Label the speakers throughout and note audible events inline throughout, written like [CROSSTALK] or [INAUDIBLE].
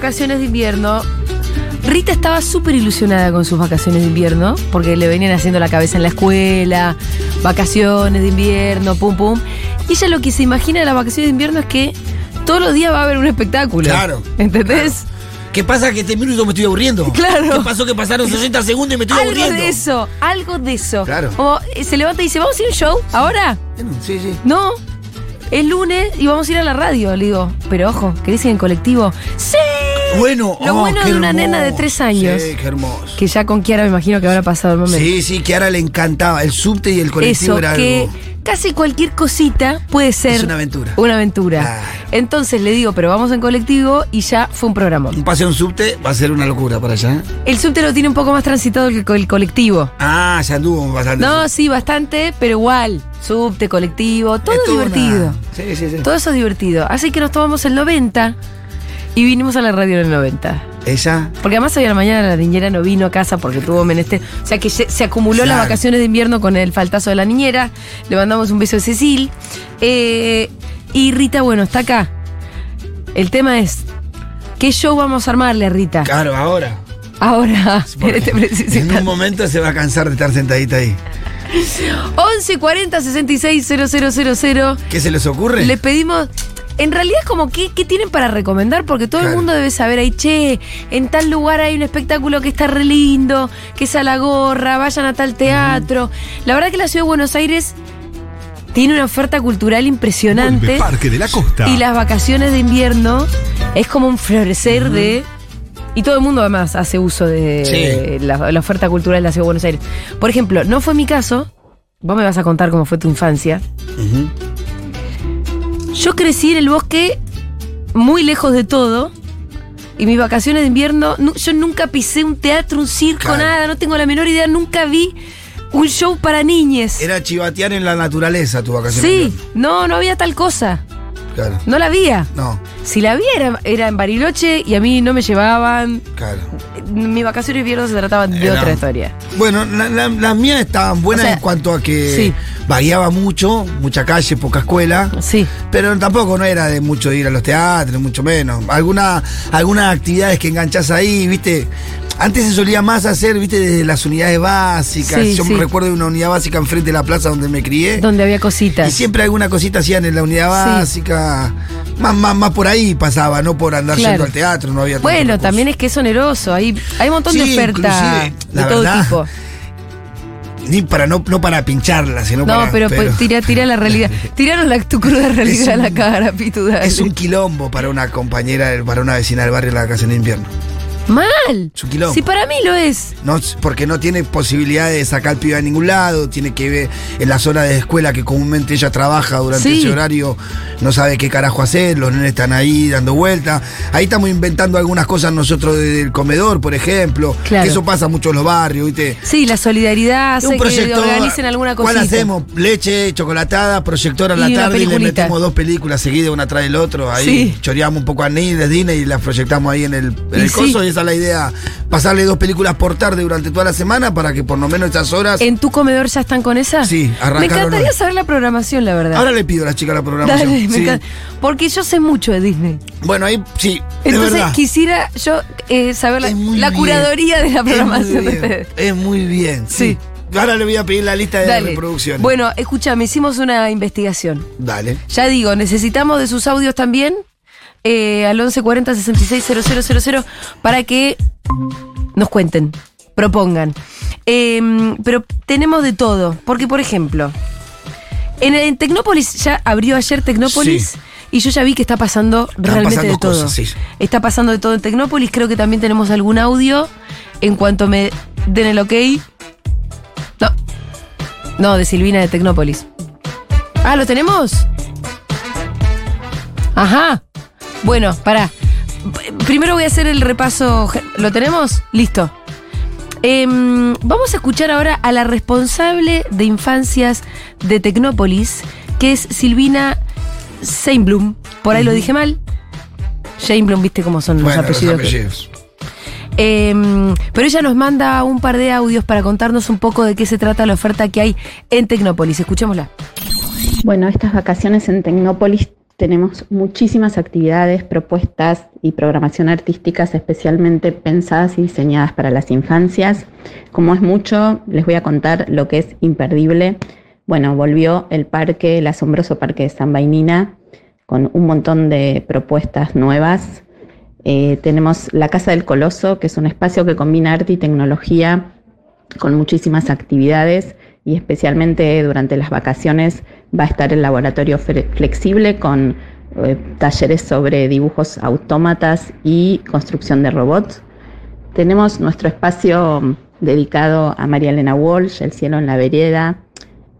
Speaker 1: vacaciones de invierno. Rita estaba súper ilusionada con sus vacaciones de invierno, porque le venían haciendo la cabeza en la escuela, vacaciones de invierno, pum pum. Y ella lo que se imagina de las vacaciones de invierno es que todos los días va a haber un espectáculo.
Speaker 2: Claro.
Speaker 1: ¿Entendés?
Speaker 2: ¿Qué pasa? Que este minuto me estoy aburriendo. [LAUGHS]
Speaker 1: Claro.
Speaker 2: ¿Qué pasó? Que pasaron [LAUGHS] 60 segundos y me estoy
Speaker 1: Algo
Speaker 2: aburriendo.
Speaker 1: de eso, algo de eso.
Speaker 2: Claro.
Speaker 1: Como eh, se levanta y dice, ¿vamos a ir a un show ahora?
Speaker 2: Sí, sí.
Speaker 1: No. Es lunes y vamos a ir a la radio, le digo. Pero ojo, ¿querés ir en colectivo? ¡Sí!
Speaker 2: Bueno,
Speaker 1: Lo
Speaker 2: oh,
Speaker 1: bueno de una
Speaker 2: hermoso.
Speaker 1: nena de tres años.
Speaker 2: Sí, qué hermoso.
Speaker 1: Que ya con Kiara me imagino que habrá pasado el momento.
Speaker 2: Sí, sí, ahora le encantaba. El subte y el colectivo
Speaker 1: Eso,
Speaker 2: era
Speaker 1: que
Speaker 2: algo.
Speaker 1: casi cualquier cosita puede ser
Speaker 2: Es una aventura.
Speaker 1: una aventura.
Speaker 2: Claro.
Speaker 1: Entonces le digo, pero vamos en colectivo y ya fue un programa.
Speaker 2: Un paseo en subte va a ser una locura para allá.
Speaker 1: El subte lo tiene un poco más transitado que el colectivo.
Speaker 2: Ah, ya anduvo bastante.
Speaker 1: No, sí, bastante, pero igual. Subte, colectivo, todo
Speaker 2: Es
Speaker 1: divertido.
Speaker 2: una- Sí, sí, sí.
Speaker 1: Todo eso es divertido. Así que nos tomamos el 90 y vinimos a la radio en el 90.
Speaker 2: Ella.
Speaker 1: Porque además hoy a la mañana la niñera no vino a casa porque tuvo menester. O sea que se, se acumuló las vacaciones de invierno con el faltazo de la niñera. Le mandamos un beso a Cecil. Eh, y Rita, bueno, está acá. El tema es, ¿qué show vamos a armarle a Rita?
Speaker 2: Claro, ahora.
Speaker 1: Ahora, en este
Speaker 2: en un momento se va a cansar de estar sentadita ahí.
Speaker 1: 11 40 66 000.
Speaker 2: ¿Qué se les ocurre?
Speaker 1: Le pedimos. En realidad es como, ¿qué, qué tienen para recomendar? Porque todo el mundo debe saber ahí, che, en tal lugar hay un espectáculo que está re lindo, que es a la gorra, vayan a tal teatro. La verdad que la ciudad de Buenos Aires tiene una oferta cultural impresionante.
Speaker 3: Vuelve Parque de la Costa.
Speaker 1: Y las vacaciones de invierno es como un florecer de. Y todo el mundo además hace uso de
Speaker 2: Sí.
Speaker 1: la, la oferta cultural de la ciudad de Buenos Aires. Por ejemplo, no fue mi caso. Vos me vas a contar cómo fue tu infancia. Yo crecí en el bosque muy lejos de todo. Y mis vacaciones de invierno, yo nunca pisé un teatro, un circo,
Speaker 2: Claro.
Speaker 1: nada, no tengo la menor idea, nunca vi un show para niñes.
Speaker 2: Era chivatear en la naturaleza tu vacación.
Speaker 1: Sí, no, no había tal cosa.
Speaker 2: Claro.
Speaker 1: No la había.
Speaker 2: No,
Speaker 1: Si la había era, era en Bariloche y a mí no me llevaban.
Speaker 2: claro.
Speaker 1: Mis vacaciones invierno se trataban de
Speaker 2: Era-
Speaker 1: otra historia.
Speaker 2: Bueno, la- la- las mías estaban buenas
Speaker 1: O sea,
Speaker 2: en cuanto a que
Speaker 1: sí.
Speaker 2: variaba mucho, mucha calle, poca escuela.
Speaker 1: Sí.
Speaker 2: Pero tampoco no era de mucho ir a los teatros, mucho menos. Alguna, algunas actividades que enganchás ahí, viste. Antes se solía más hacer, viste, desde las unidades básicas.
Speaker 1: Sí,
Speaker 2: Yo
Speaker 1: sí.
Speaker 2: me recuerdo de una unidad básica enfrente de la plaza donde me crié.
Speaker 1: Donde había
Speaker 2: Y
Speaker 1: cositas.
Speaker 2: siempre alguna cosita hacían en la unidad
Speaker 1: Sí.
Speaker 2: básica. Más, más, más por ahí pasaba, no por andar
Speaker 1: Claro.
Speaker 2: yendo al teatro, no había
Speaker 1: Bueno, también es que es oneroso. Hay, hay un montón de
Speaker 2: Sí,
Speaker 1: oferta
Speaker 2: inclusive,
Speaker 1: de todo
Speaker 2: verdad,
Speaker 1: tipo.
Speaker 2: Ni para, no, no para pincharla, sino
Speaker 1: No,
Speaker 2: para.
Speaker 1: pero, pues, tira, tira la realidad. [LAUGHS] Tiraron la, tu cruda realidad a la cara, Pitu. dale.
Speaker 2: Es un quilombo para una compañera, para una vecina del barrio en la vacación de invierno.
Speaker 1: Mal.
Speaker 2: Quilombo.
Speaker 1: Si para mí lo es.
Speaker 2: No, porque no tiene posibilidad de sacar piba a ningún lado, tiene que ver en las horas de escuela que comúnmente ella trabaja durante
Speaker 1: Sí.
Speaker 2: ese horario, no sabe qué carajo hacer, los nenes están ahí dando vueltas. Ahí estamos inventando algunas cosas nosotros desde el comedor, por ejemplo.
Speaker 1: Claro.
Speaker 2: Que eso pasa mucho en los barrios, ¿viste?
Speaker 1: Sí, la solidaridad hace
Speaker 2: un
Speaker 1: que
Speaker 2: proyector.
Speaker 1: organicen alguna
Speaker 2: ¿Cuál
Speaker 1: cosita.
Speaker 2: hacemos? Leche, chocolatada, proyector a la tarde y le metemos dos películas seguidas una tras del otro. Ahí
Speaker 1: Sí.
Speaker 2: choreamos un poco a Disney Disney y las proyectamos ahí en el, en
Speaker 1: Y
Speaker 2: el
Speaker 1: sí.
Speaker 2: coso. Y esa es la idea. Pasarle dos películas por tarde durante toda la semana para que por lo menos esas horas.
Speaker 1: ¿En tu comedor ya están con esa?
Speaker 2: Sí,
Speaker 1: Me
Speaker 2: arrancaron
Speaker 1: encantaría
Speaker 2: hoy.
Speaker 1: saber la programación, la verdad.
Speaker 2: Ahora le pido a la chica la programación.
Speaker 1: Dale, me
Speaker 2: Sí.
Speaker 1: encanta. Porque yo sé mucho de Disney.
Speaker 2: Bueno, ahí sí, es
Speaker 1: Entonces
Speaker 2: verdad.
Speaker 1: quisiera yo eh, saber la, la
Speaker 2: bien.
Speaker 1: curaduría de la programación de ustedes.
Speaker 2: Es muy bien, sí.
Speaker 1: Sí.
Speaker 2: Ahora le voy a pedir la lista de
Speaker 1: Dale.
Speaker 2: reproducción.
Speaker 1: Bueno, escúchame, hicimos una investigación.
Speaker 2: Dale.
Speaker 1: Ya digo, necesitamos de sus audios también eh, al 1140 660000 para que nos cuenten, propongan. Eh, pero tenemos de todo, porque por ejemplo, en, en Tecnópolis ya abrió ayer Tecnópolis.
Speaker 2: Sí.
Speaker 1: Y yo ya vi que está pasando realmente
Speaker 2: pasando
Speaker 1: de todo.
Speaker 2: cosas, sí.
Speaker 1: Está pasando de todo en Tecnópolis. Creo que también tenemos algún audio. En cuanto me den el ok. No. No, de Silvina de Tecnópolis. Ah, ¿lo tenemos? Ajá. Bueno, pará. Primero voy a hacer el repaso. ¿Lo tenemos? Listo. Em, vamos a escuchar ahora a la responsable de infancias de Tecnópolis, que es Silvina Seinblum. Por ahí lo dije mal. Seinblum, viste cómo son
Speaker 2: Bueno,
Speaker 1: los
Speaker 2: los
Speaker 1: apellidos.
Speaker 2: apellidos.
Speaker 1: Em, pero ella nos manda un par de audios para contarnos un poco de qué se trata la oferta que hay en Tecnópolis. Escuchémosla.
Speaker 4: Bueno, estas vacaciones en Tecnópolis
Speaker 3: tenemos muchísimas actividades, propuestas y programación artísticas especialmente pensadas y diseñadas para las infancias. Como es mucho, les voy a contar lo que es imperdible. Bueno, volvió el parque, el asombroso parque de San Bainina, con un montón de propuestas nuevas. Eh, tenemos la Casa del Coloso, que es un espacio que combina arte y tecnología con muchísimas actividades y especialmente durante las vacaciones va a estar el laboratorio flexible con eh, talleres sobre dibujos autómatas y construcción de robots. Tenemos nuestro espacio dedicado a María Elena Walsh, El cielo en la vereda,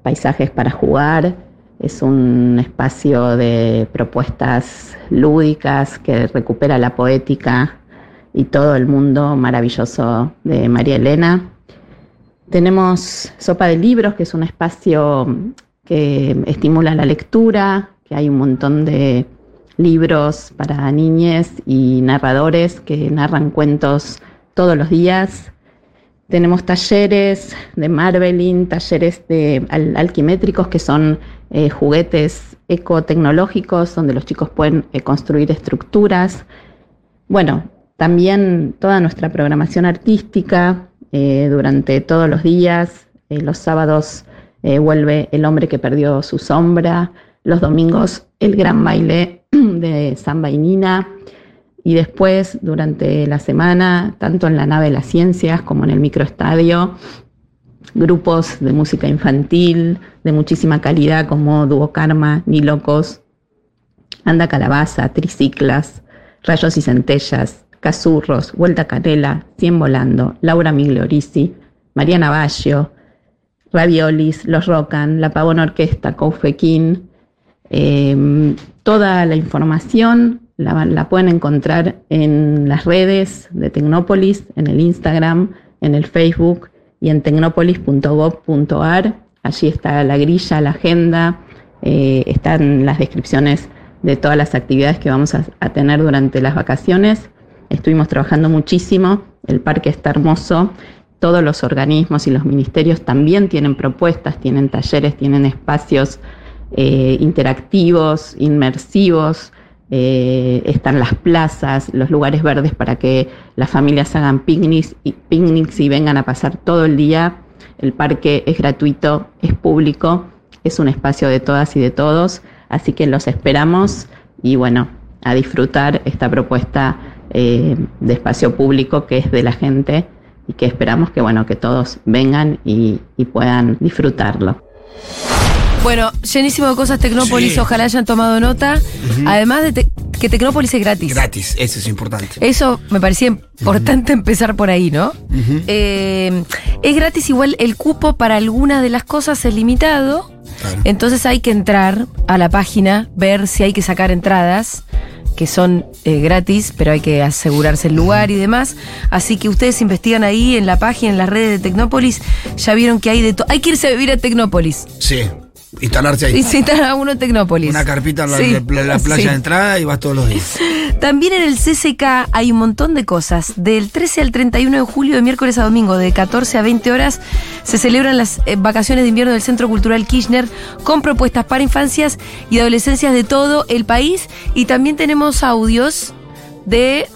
Speaker 3: paisajes para jugar. Es un espacio de propuestas lúdicas que recupera la poética y todo el mundo maravilloso de María Elena. Tenemos Sopa de Libros, que es un espacio que estimula la lectura, que hay un montón de libros para niñas y narradores que narran cuentos todos los días. Tenemos talleres de Marveling, talleres de alquimétricos que son eh, juguetes ecotecnológicos donde los chicos pueden eh, construir estructuras. Bueno, también toda nuestra programación artística, eh, durante todos los días. Eh, los sábados eh, vuelve El hombre que perdió su sombra. Los domingos el gran baile [CLEARS THROAT] de samba y Nina. Y después, durante la semana, tanto en la nave de las ciencias como en el microestadio, grupos de música infantil de muchísima calidad como Dúo Karma, Ni Locos, Anda Calabaza, Triciclas, Rayos y Centellas, Casurros, Vuelta Canela, Cien Volando, Laura Migliorisi, Mariana Baggio, Raviolis, Los Rocan, La Pavón Orquesta, Coufequín. Em, toda la información la, pueden encontrar en las redes de Tecnópolis, en el Instagram, en el Facebook y en tecnopolis.gov.ar. Allí está la grilla, la agenda, eh, están las descripciones de todas las actividades que vamos a tener durante las vacaciones. Estuvimos trabajando muchísimo, el parque está hermoso, todos los organismos y los ministerios también tienen propuestas, tienen talleres, tienen espacios eh, interactivos, inmersivos, eh, están las plazas, los lugares verdes para que las familias hagan y, picnics y vengan a pasar todo el día. El parque es gratuito, es público, es un espacio de todas y de todos, así que los esperamos y bueno, a disfrutar esta propuesta eh, de espacio público que es de la gente y que esperamos que bueno que todos vengan y, puedan disfrutarlo.
Speaker 1: Bueno, llenísimo de cosas Tecnópolis, ojalá hayan tomado nota. Además de que Tecnópolis es gratis.
Speaker 2: Gratis, eso es importante.
Speaker 1: Eso me parecía importante empezar por ahí, ¿no? Eh, es gratis igual el cupo para algunas de las cosas es limitado. Entonces hay que entrar a la página, ver si hay que sacar entradas que son eh, gratis, pero hay que asegurarse el lugar y demás. Así que ustedes investigan ahí en la página, en las redes de Tecnópolis, ya vieron que hay de todo. Hay que irse a vivir a Tecnópolis.
Speaker 2: Sí. Instalarse ahí.
Speaker 1: Instalar a uno Tecnópolis.
Speaker 2: Una carpita en la, playa de entrada y vas todos los días.
Speaker 1: También en el CCK hay un montón de cosas. Del 13 al 31 de julio, de miércoles a domingo, de 14 a 20 horas, se celebran las eh, vacaciones de invierno del Centro Cultural Kirchner con propuestas para infancias y adolescencias de todo el país. Y también tenemos audios de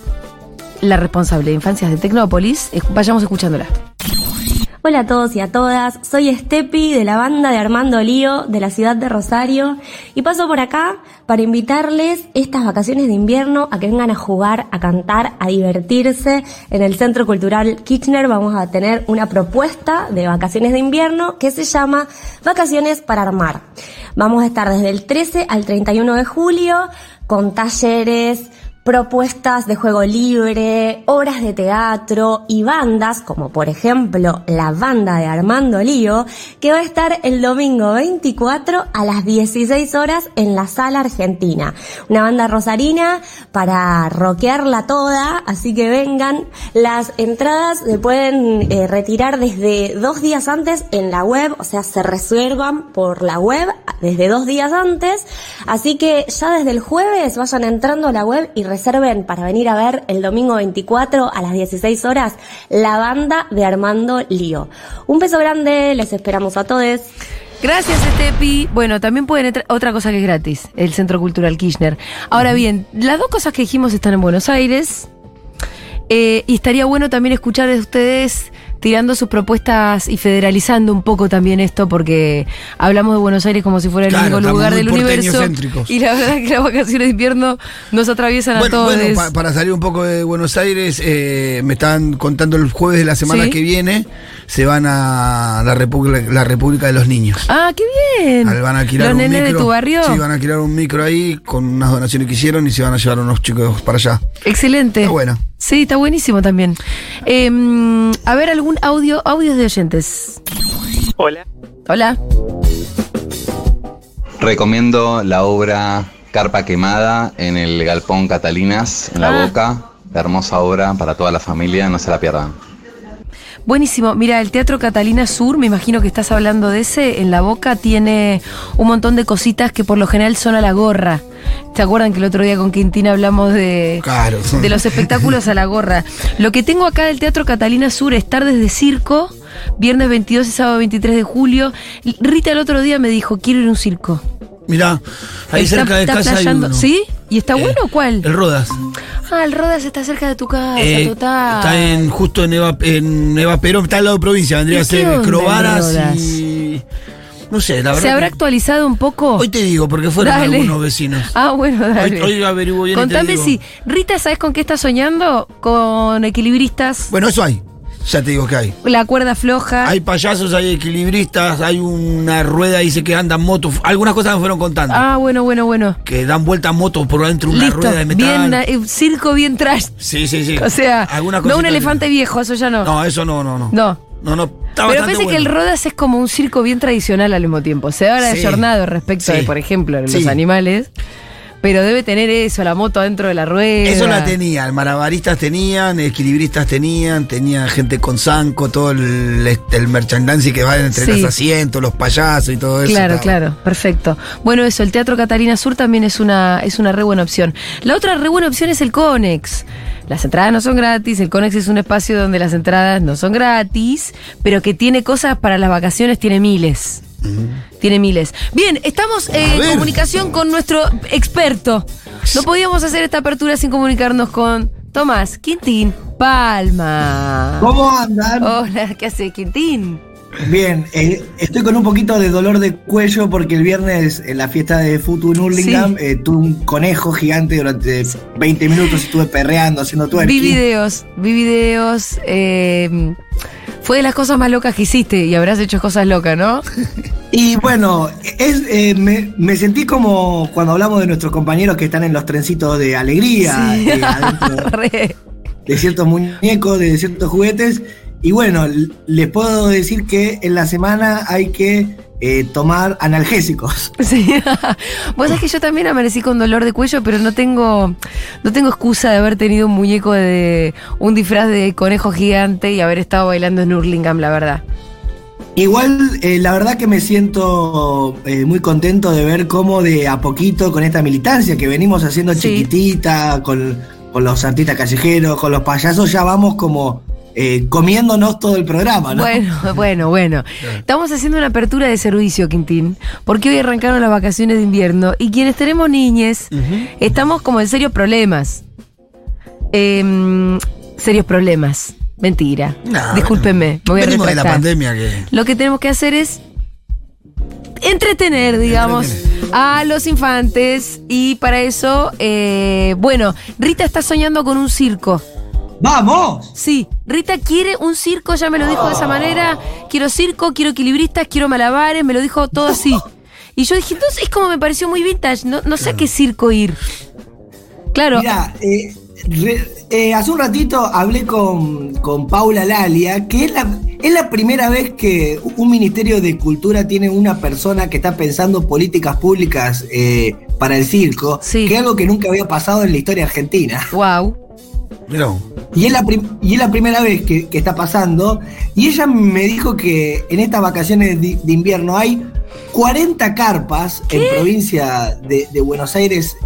Speaker 1: la responsable de infancias de Tecnópolis. Vayamos escuchándola.
Speaker 4: Hola a todos y a todas, soy Estepi de la banda de Armando Lío de la ciudad de Rosario y paso por acá para invitarles estas vacaciones de invierno a que vengan a jugar, a cantar, a divertirse. En el Centro Cultural Kirchner vamos a tener una propuesta de vacaciones de invierno que se llama Vacaciones para Armar. Vamos a estar desde el 13 al 31 de julio con talleres, propuestas de juego libre, obras de teatro y bandas, como por ejemplo la banda de Armando Lío, que va a estar el domingo 24 a las 16 horas en la sala argentina. Una banda rosarina para rockearla toda, así que vengan. Las entradas se pueden eh, retirar desde dos días antes en la web, o sea, se reservan por la web desde dos días antes, así que ya desde el jueves vayan entrando a la web y reserven para venir a ver el domingo 24 a las 16 horas la banda de Armando Lío. Un beso grande, les esperamos a todos.
Speaker 1: Gracias, Estepi. Bueno, también pueden entrar. Otra cosa que es gratis, el Centro Cultural Kirchner. Ahora bien, las dos cosas que dijimos están en Buenos Aires. Eh, y estaría bueno también escuchar de ustedes tirando sus propuestas y federalizando un poco también esto, porque hablamos de Buenos Aires como si fuera el
Speaker 2: Claro,
Speaker 1: único lugar del universo. Y la verdad que las vacaciones de invierno nos atraviesan a todos.
Speaker 2: bueno, pa- para salir un poco de Buenos Aires, eh, me estaban contando el jueves de la semana
Speaker 1: Sí.
Speaker 2: que viene, se van a la República, la República de los Niños.
Speaker 1: ah, qué bien.
Speaker 2: Al- Van a alquilar
Speaker 1: Los
Speaker 2: un
Speaker 1: nenes
Speaker 2: micro.
Speaker 1: de tu barrio.
Speaker 2: Sí, van a alquilar un micro ahí con unas donaciones que hicieron y se van a llevar a unos chicos para allá.
Speaker 1: Excelente.
Speaker 2: Está bueno.
Speaker 1: Sí, está buenísimo también. Em, a ver, algún audio, audios de oyentes.
Speaker 5: Hola.
Speaker 1: Hola.
Speaker 6: Recomiendo la obra Carpa Quemada en el Galpón Catalinas, en La
Speaker 1: Ah.
Speaker 6: Boca. Hermosa obra para toda la familia, no se la pierdan.
Speaker 1: Buenísimo. Mira, el Teatro Catalina Sur, me imagino que estás hablando de ese, en la boca tiene un montón de cositas que por lo general son a la gorra. ¿Se acuerdan que el otro día con Quintina hablamos de,
Speaker 2: Claro.
Speaker 1: de los espectáculos a la gorra? Lo que tengo acá del Teatro Catalina Sur es tardes de circo, viernes 22 y sábado 23 de julio. Rita el otro día me dijo, quiero ir a un circo.
Speaker 2: Mirá, ahí
Speaker 1: Está-
Speaker 2: cerca de
Speaker 1: está
Speaker 2: casa hay uno.
Speaker 1: ¿Sí? ¿Y está
Speaker 2: Eh,
Speaker 1: bueno o cuál?
Speaker 2: El Rodas.
Speaker 1: Ah, el Rodas está cerca de tu casa,
Speaker 2: Eh,
Speaker 1: total.
Speaker 2: Está en, justo en Eva, en Eva Perón, está al lado de provincia, vendría
Speaker 1: ¿Y
Speaker 2: a ser Crobaras y. No sé, la verdad.
Speaker 1: ¿Se habrá actualizado un poco?
Speaker 2: Hoy te digo, porque fueron
Speaker 1: Dale.
Speaker 2: algunos vecinos.
Speaker 1: Ah, bueno, dale.
Speaker 2: Hoy, hoy averiguo bien y te
Speaker 1: Contame
Speaker 2: digo.
Speaker 1: si. Rita, ¿sabes con qué está soñando? Con equilibristas,
Speaker 2: Bueno, eso hay. Ya te digo que hay.
Speaker 1: la cuerda floja.
Speaker 2: Hay payasos, hay equilibristas, hay una rueda, dice que andan motos. Algunas cosas me fueron contando.
Speaker 1: Ah, bueno, bueno, bueno.
Speaker 2: Que dan vueltas motos por dentro de una
Speaker 1: Listo.
Speaker 2: rueda de metal.
Speaker 1: Bien, eh, circo bien trash.
Speaker 2: Sí, sí, sí.
Speaker 1: O sea, no un elefante viejo, eso ya no.
Speaker 2: No, eso no, no, no.
Speaker 1: No.
Speaker 2: No, no. Está
Speaker 1: Pero parece que el. Rodas es como un circo bien tradicional al mismo tiempo. Se ha
Speaker 2: Sí.
Speaker 1: ayornado respecto
Speaker 2: Sí.
Speaker 1: de, por ejemplo, los
Speaker 2: Sí.
Speaker 1: animales. Pero debe tener eso, la moto dentro de la rueda.
Speaker 2: Eso la tenían, malabaristas tenían, equilibristas tenían, tenía gente con zanco, todo el, el merchandising que va entre
Speaker 1: Sí.
Speaker 2: los asientos, los payasos y todo eso.
Speaker 1: Claro,
Speaker 2: estaba.
Speaker 1: claro, perfecto. Bueno, eso, el Teatro Catalina Sur también es una, es una re buena opción. La otra re buena opción es el Conex. Las entradas no son gratis, el Conex es un espacio donde las entradas no son gratis, pero que tiene cosas para las vacaciones, tiene miles. Tiene miles. Bien, estamos eh, en comunicación con nuestro experto. No podíamos hacer esta apertura sin comunicarnos con Tomás Quintín Palma.
Speaker 7: ¿Cómo andan?
Speaker 1: Hola, ¿qué hace Quintín?
Speaker 7: Bien, eh, estoy con un poquito de dolor de cuello porque el viernes en la fiesta de Futu en Hurlingham
Speaker 1: Sí.
Speaker 7: eh, tuve un conejo gigante durante 20 minutos, estuve perreando, haciendo
Speaker 1: Vi
Speaker 7: twerking.
Speaker 1: videos, vi videos. eh, fue de las cosas más locas que hiciste y habrás hecho cosas locas, ¿no? [LAUGHS]
Speaker 7: Y bueno, es, eh, me, me sentí como cuando hablamos de nuestros compañeros que están en los trencitos de alegría,
Speaker 1: Sí.
Speaker 7: eh, [LAUGHS]
Speaker 1: Re.
Speaker 7: de ciertos muñecos, de ciertos juguetes. Y bueno, les puedo decir que en la semana hay que eh, tomar analgésicos. [LAUGHS]
Speaker 1: Sí. Vos sabés que yo también amanecí con dolor de cuello, pero no tengo, no tengo excusa de haber tenido un muñeco de un disfraz de conejo gigante y haber estado bailando en Hurlingham, la verdad.
Speaker 7: Igual, eh, la verdad que me siento eh, muy contento de ver cómo de a poquito con esta militancia que venimos haciendo
Speaker 1: Sí.
Speaker 7: chiquitita, con, con los artistas callejeros, con los payasos, ya vamos como eh, comiéndonos todo el programa, ¿no?
Speaker 1: Bueno, [LAUGHS] bueno, bueno. Estamos haciendo una apertura de servicio, Quintín, porque hoy arrancaron las vacaciones de invierno y quienes tenemos niñes estamos como en serios problemas. Em, serios problemas. Mentira.
Speaker 2: No,
Speaker 1: Discúlpenme, me voy a
Speaker 2: de la pandemia que.
Speaker 1: Lo que tenemos que hacer es entretener, digamos, a los infantes y para eso, eh, bueno, Rita está soñando con un circo.
Speaker 7: ¡Vamos!
Speaker 1: Sí, Rita quiere un circo, ya me lo dijo de esa manera. Quiero circo, quiero equilibristas, quiero malabares, me lo dijo todo así. Y yo dije, entonces es como me pareció muy vintage, no, no sé a qué circo ir. Claro,
Speaker 7: Mira, eh, eh, hace un ratito hablé con, con Paula Lalia, que es la, es la primera vez que un Ministerio de Cultura tiene una persona que está pensando políticas públicas eh, para el circo,
Speaker 1: Sí.
Speaker 7: que es algo que nunca había pasado en la historia argentina.
Speaker 1: wow.
Speaker 2: Mirá.
Speaker 7: Y es la, y es la primera vez que, que está pasando. Y ella me dijo que en estas vacaciones de, de invierno hay 40 carpas en provincia de, de Buenos Aires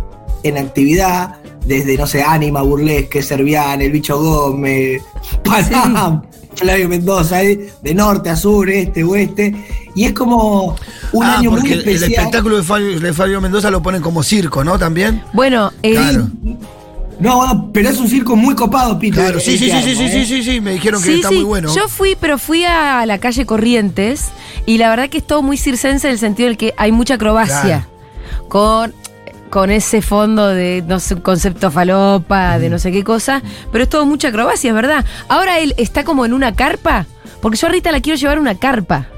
Speaker 7: en actividad. Desde, no sé, Ánima, Burlesque, Servián, El Bicho Gómez, [LAUGHS] Panam, Flavio Mendoza, eh, de norte a sur, este, oeste. Y es como un
Speaker 2: Ah,
Speaker 7: año muy
Speaker 2: porque el-
Speaker 7: especial.
Speaker 2: espectáculo de Fabio, de Fabio Mendoza lo ponen como circo, ¿no? También.
Speaker 1: Bueno, eh,
Speaker 2: Claro.
Speaker 7: No, pero es un circo muy copado, Pito.
Speaker 2: Claro, sí,
Speaker 7: este
Speaker 2: sí, sí, sí, sí,
Speaker 7: ¿eh?
Speaker 2: sí, sí, sí, me dijeron que
Speaker 1: sí,
Speaker 2: está
Speaker 1: sí,
Speaker 2: muy bueno.
Speaker 1: Yo fui, pero fui a la calle Corrientes y la verdad que es todo muy circense en el sentido de que hay mucha acrobacia. Con, con ese fondo de, no sé, un concepto falopa, de no sé qué cosa, pero es todo mucha acrobacia, es verdad. Ahora él está como en una carpa, porque yo a Rita la quiero llevar una carpa.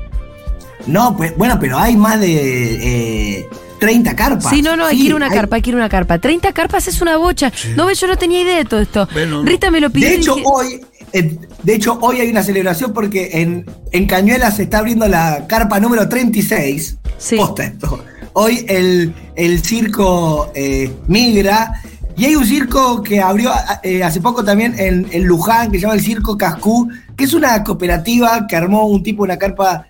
Speaker 7: No, pues, bueno, pero hay más de eh, 30 carpas.
Speaker 1: Sí, no, no, hay
Speaker 7: Sí,
Speaker 1: que ir una
Speaker 7: hay-
Speaker 1: carpa, hay que ir una carpa. 30 carpas es una bocha. No ves, yo no tenía idea de todo esto.
Speaker 2: Bueno.
Speaker 1: Rita me lo pidió.
Speaker 7: De hecho,
Speaker 1: dije,
Speaker 7: hoy, eh, de hecho, hoy hay una celebración porque en, en Cañuelas se está abriendo la carpa número 36.
Speaker 1: Sí.
Speaker 7: Posta esto. Hoy el, el circo eh, migra. Y hay un circo que abrió eh, hace poco también en, en Luján, que se llama el Circo Cascú, que es una cooperativa que armó un tipo, una carpa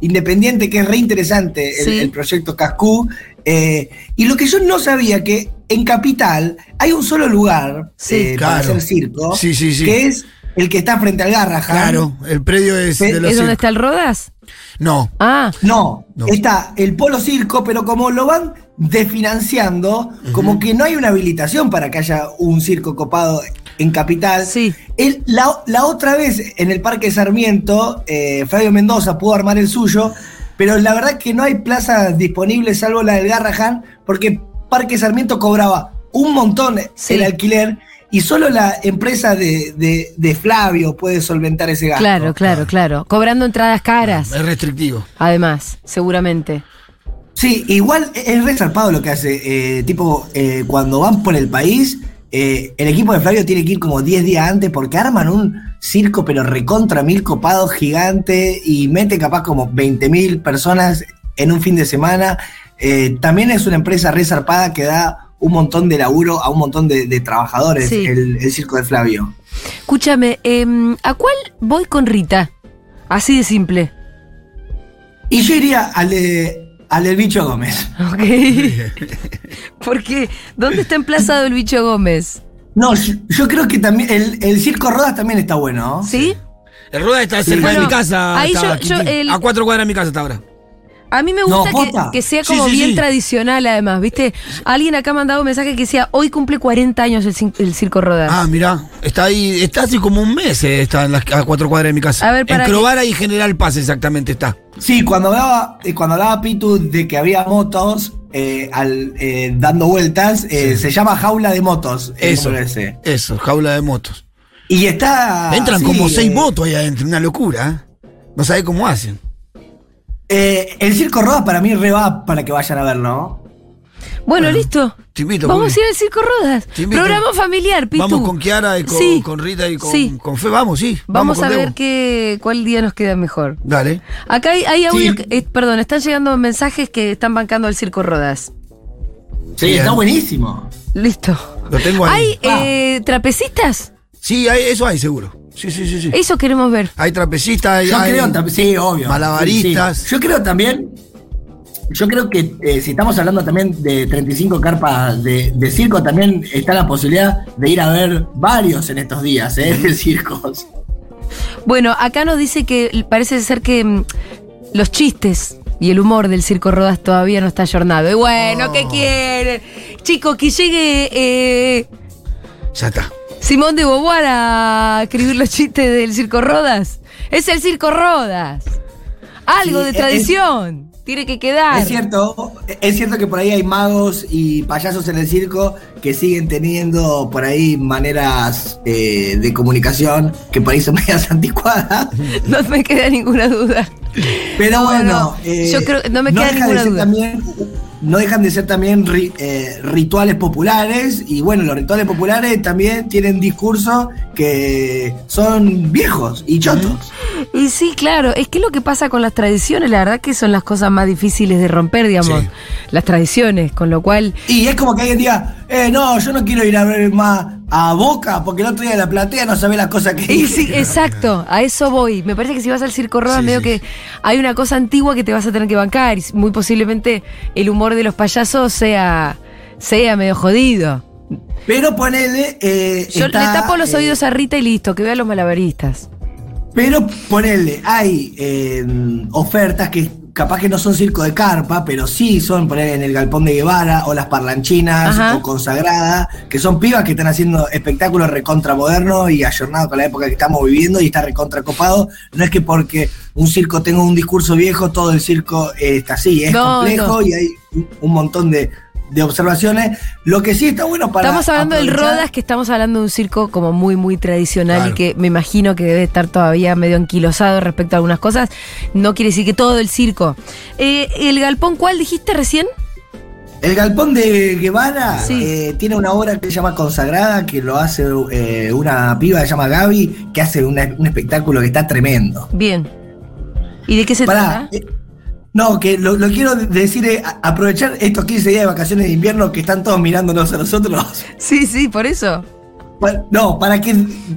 Speaker 7: independiente, que es re interesante el,
Speaker 1: Sí.
Speaker 7: el proyecto Cascú. Eh, y lo que yo no sabía, que en Capital hay un solo lugar
Speaker 1: Sí.
Speaker 7: eh, para
Speaker 2: Claro.
Speaker 7: hacer circo,
Speaker 2: Sí, sí, sí.
Speaker 7: que es el que está frente al Garrahan.
Speaker 2: Claro, el predio es de los
Speaker 1: ¿Es donde está el Rodas?
Speaker 2: No,
Speaker 1: Ah,
Speaker 7: No,
Speaker 2: No.
Speaker 7: está el Polo Circo, pero como lo van desfinanciando, como que no hay una habilitación para que haya un circo copado en Capital.
Speaker 1: Sí.
Speaker 7: El- la, la otra vez en el Parque Sarmiento, eh, Fabio Mendoza pudo armar el suyo, pero la verdad que no hay plazas disponibles salvo la del Garrahan, porque Parque Sarmiento cobraba un montón
Speaker 1: Sí.
Speaker 7: el alquiler y solo la empresa de, de- de Flavio puede solventar ese gasto.
Speaker 1: claro, claro, claro. Cobrando entradas caras,
Speaker 2: es restrictivo.
Speaker 1: además, seguramente.
Speaker 7: Sí, igual es resarpado lo que hace. eh, tipo, eh, cuando van por el país, eh, el equipo de Flavio tiene que ir como 10 días antes porque arman un circo, pero recontra mil copados gigante y mete capaz como 20 mil personas en un fin de semana. Eh, también es una empresa resarpada que da un montón de laburo a un montón de, de trabajadores,
Speaker 1: Sí.
Speaker 7: el, el circo de Flavio.
Speaker 1: Escúchame, em, ¿a cuál voy con Rita? Así de simple.
Speaker 7: Y yo iría al de, al del bicho Gómez.
Speaker 1: Ok. [LAUGHS] ¿Por qué? ¿Dónde está emplazado el bicho Gómez?
Speaker 7: No, yo, yo creo que también el, el circo Rodas también está bueno. ¿no?
Speaker 1: ¿Sí?
Speaker 2: El Roda está cerca
Speaker 1: Bueno,
Speaker 2: de mi casa.
Speaker 1: ahí yo- yo
Speaker 2: Quintín.
Speaker 1: el-
Speaker 2: A cuatro cuadras de mi casa está ahora.
Speaker 1: A mí me gusta que, que sea como
Speaker 2: sí,
Speaker 1: bien
Speaker 2: sí.
Speaker 1: tradicional, además, ¿viste? Alguien acá ha mandado un mensaje que decía, hoy cumple 40 años el, el Circo Rodas.
Speaker 2: Ah, mirá, está ahí, está hace como un mes, eh, está en las, a cuatro cuadras de mi casa.
Speaker 1: A ver, para
Speaker 2: en Crovara y General Paz exactamente está.
Speaker 7: Sí, cuando hablaba, eh, cuando hablaba Pitu de que había motos eh, al- eh, dando vueltas, eh, se llama jaula de motos.
Speaker 2: Eso, eso, jaula de motos.
Speaker 7: Y está.
Speaker 2: Entran
Speaker 7: sí,
Speaker 2: como seis
Speaker 7: eh,
Speaker 2: motos ahí adentro, una locura. ¿eh? No sabe cómo hacen.
Speaker 7: Eh, el Circo Rodas para mí re va para que vayan a verlo. ¿no?
Speaker 1: bueno, listo.
Speaker 2: Te invito,
Speaker 1: Vamos a ir al Circo Rodas. Programa familiar, Pitu.
Speaker 2: Vamos con Kiara y con,
Speaker 1: Sí.
Speaker 2: con Rita y con,
Speaker 1: Sí.
Speaker 2: con Fe, vamos, sí.
Speaker 1: Vamos,
Speaker 2: con
Speaker 1: a ver qué, cuál día nos queda mejor.
Speaker 2: Dale.
Speaker 1: Acá hay, hay audio,
Speaker 7: Sí.
Speaker 1: que- eh, perdón, están llegando mensajes que están bancando el Circo Rodas.
Speaker 7: Sí,
Speaker 2: Bien.
Speaker 7: está buenísimo.
Speaker 1: Listo.
Speaker 2: Lo tengo ahí.
Speaker 1: ¿Hay
Speaker 7: Ah.
Speaker 1: eh, trapecistas?
Speaker 2: Sí, hay, eso hay seguro. Sí, sí, sí, sí.
Speaker 1: Eso queremos ver.
Speaker 2: Hay trapecistas, hay,
Speaker 7: Yo
Speaker 2: hay-
Speaker 7: creo sí, obvio.
Speaker 2: Malabaristas.
Speaker 7: Sí, sí. Yo creo también, yo creo que eh, si estamos hablando también de 35 carpas de, de circo, también está la posibilidad de ir a ver varios en estos días, ¿eh? De circos.
Speaker 1: Bueno, acá nos dice que parece ser que mm, los chistes y el humor del Circo Rodas todavía no está ayornado. Y bueno, ¿qué quieren? Chicos, que llegue eh,
Speaker 2: Ya está.
Speaker 1: Simón de Beauvoir a escribir los chistes del Circo Rodas. Es el Circo Rodas. Algo
Speaker 7: Sí,
Speaker 1: de
Speaker 7: es-
Speaker 1: tradición. Tiene que quedar.
Speaker 7: Es cierto, es cierto que por ahí hay magos y payasos en el circo que siguen teniendo por ahí maneras eh, de comunicación que por ahí son [LAUGHS] medias anticuadas. [LAUGHS]
Speaker 1: No me queda ninguna duda.
Speaker 7: Pero
Speaker 1: No,
Speaker 7: bueno,
Speaker 1: no,
Speaker 7: eh,
Speaker 1: yo creo- no me queda ninguna duda.
Speaker 7: También, no dejan de ser también ri- eh, rituales populares y bueno, los rituales populares también tienen discursos que son viejos y chotos.
Speaker 1: Y sí, claro, es que lo que pasa con las tradiciones, la verdad que son las cosas más difíciles de romper, digamos,
Speaker 2: Sí.
Speaker 1: las tradiciones, con lo cual,
Speaker 7: Y es como que alguien diga, eh, no, yo no quiero ir a ver más a Boca porque el otro día de la platea no sabe las cosas que
Speaker 1: y sí,
Speaker 7: dije".
Speaker 1: exacto, a eso voy. Me parece que si vas al Circo Rodas,
Speaker 2: Sí,
Speaker 1: medio
Speaker 2: sí.
Speaker 1: que hay una cosa antigua que te vas a tener que bancar, y muy posiblemente el humor de los payasos sea, sea medio jodido.
Speaker 7: Pero ponele. eh,
Speaker 1: Yo
Speaker 7: está,
Speaker 1: le tapo los
Speaker 7: eh,
Speaker 1: oídos a Rita y listo, que vea los malabaristas.
Speaker 7: Pero ponele, hay eh, ofertas que capaz que no son circo de carpa, pero sí son poner en el galpón de Guevara o las parlanchinas
Speaker 1: Ajá.
Speaker 7: o consagrada, que son pibas que están haciendo espectáculos recontra modernos y ayornados con la época que estamos viviendo y está recontra copado. No es que porque un circo tenga un discurso viejo, todo el circo eh, está así, es
Speaker 1: No,
Speaker 7: complejo
Speaker 1: no.
Speaker 7: y hay un montón de, de observaciones. Lo que sí está bueno para.
Speaker 1: Estamos hablando del Rodas, que estamos hablando de un circo como muy, muy tradicional
Speaker 2: Claro.
Speaker 1: y que me imagino que debe estar todavía medio anquilosado respecto a algunas cosas. No quiere decir que todo el circo. Eh, ¿El galpón cuál dijiste recién?
Speaker 7: El galpón de Guevara
Speaker 1: Sí.
Speaker 7: eh, tiene una obra que se llama Consagrada, que lo hace eh, una piba que se llama Gaby, que hace una- un espectáculo que está tremendo.
Speaker 1: Bien. ¿Y de qué se
Speaker 7: Pará,
Speaker 1: trata?
Speaker 7: No, que lo, lo quiero decir, es aprovechar estos 15 días de vacaciones de invierno que están todos mirándonos a nosotros. [LAUGHS]
Speaker 1: Sí, sí, por eso.
Speaker 7: No, para que,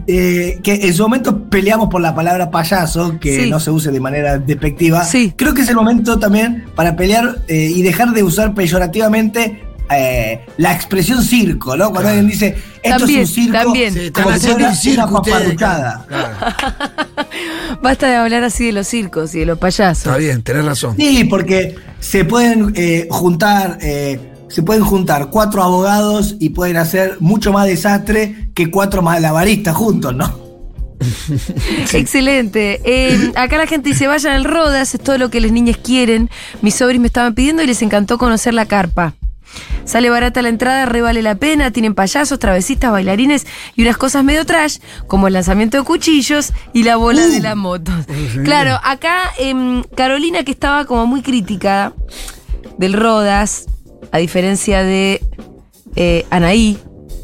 Speaker 7: eh, que en su momento peleamos por la palabra payaso, que
Speaker 1: Sí.
Speaker 7: no se use de manera despectiva.
Speaker 1: Sí.
Speaker 7: Creo que es el momento también para pelear eh, y dejar de usar peyorativamente eh, la expresión circo, ¿no? Cuando alguien dice, esto
Speaker 1: También,
Speaker 7: es un circo,
Speaker 1: también.
Speaker 2: Sí,
Speaker 7: como si fuera
Speaker 2: un circo
Speaker 7: una.
Speaker 2: Claro, [LAUGHS]
Speaker 1: Basta de hablar así de los circos y de los payasos.
Speaker 2: está bien, tenés razón.
Speaker 7: Sí, porque se pueden eh, juntar, eh, se pueden juntar cuatro abogados y pueden hacer mucho más desastre que cuatro malabaristas juntos, ¿no? [LAUGHS]
Speaker 1: Excelente. Eh, acá la gente dice, vayan al Rodas, es todo lo que las niñas quieren. Mis sobris me estaban pidiendo y les encantó conocer la carpa. Sale barata la entrada, re vale la pena, tienen payasos, travesistas, bailarines y unas cosas medio trash, como el lanzamiento de cuchillos y la bola de la moto. Claro, acá em, Carolina, que estaba como muy crítica del Rodas, a diferencia de eh, Anaí,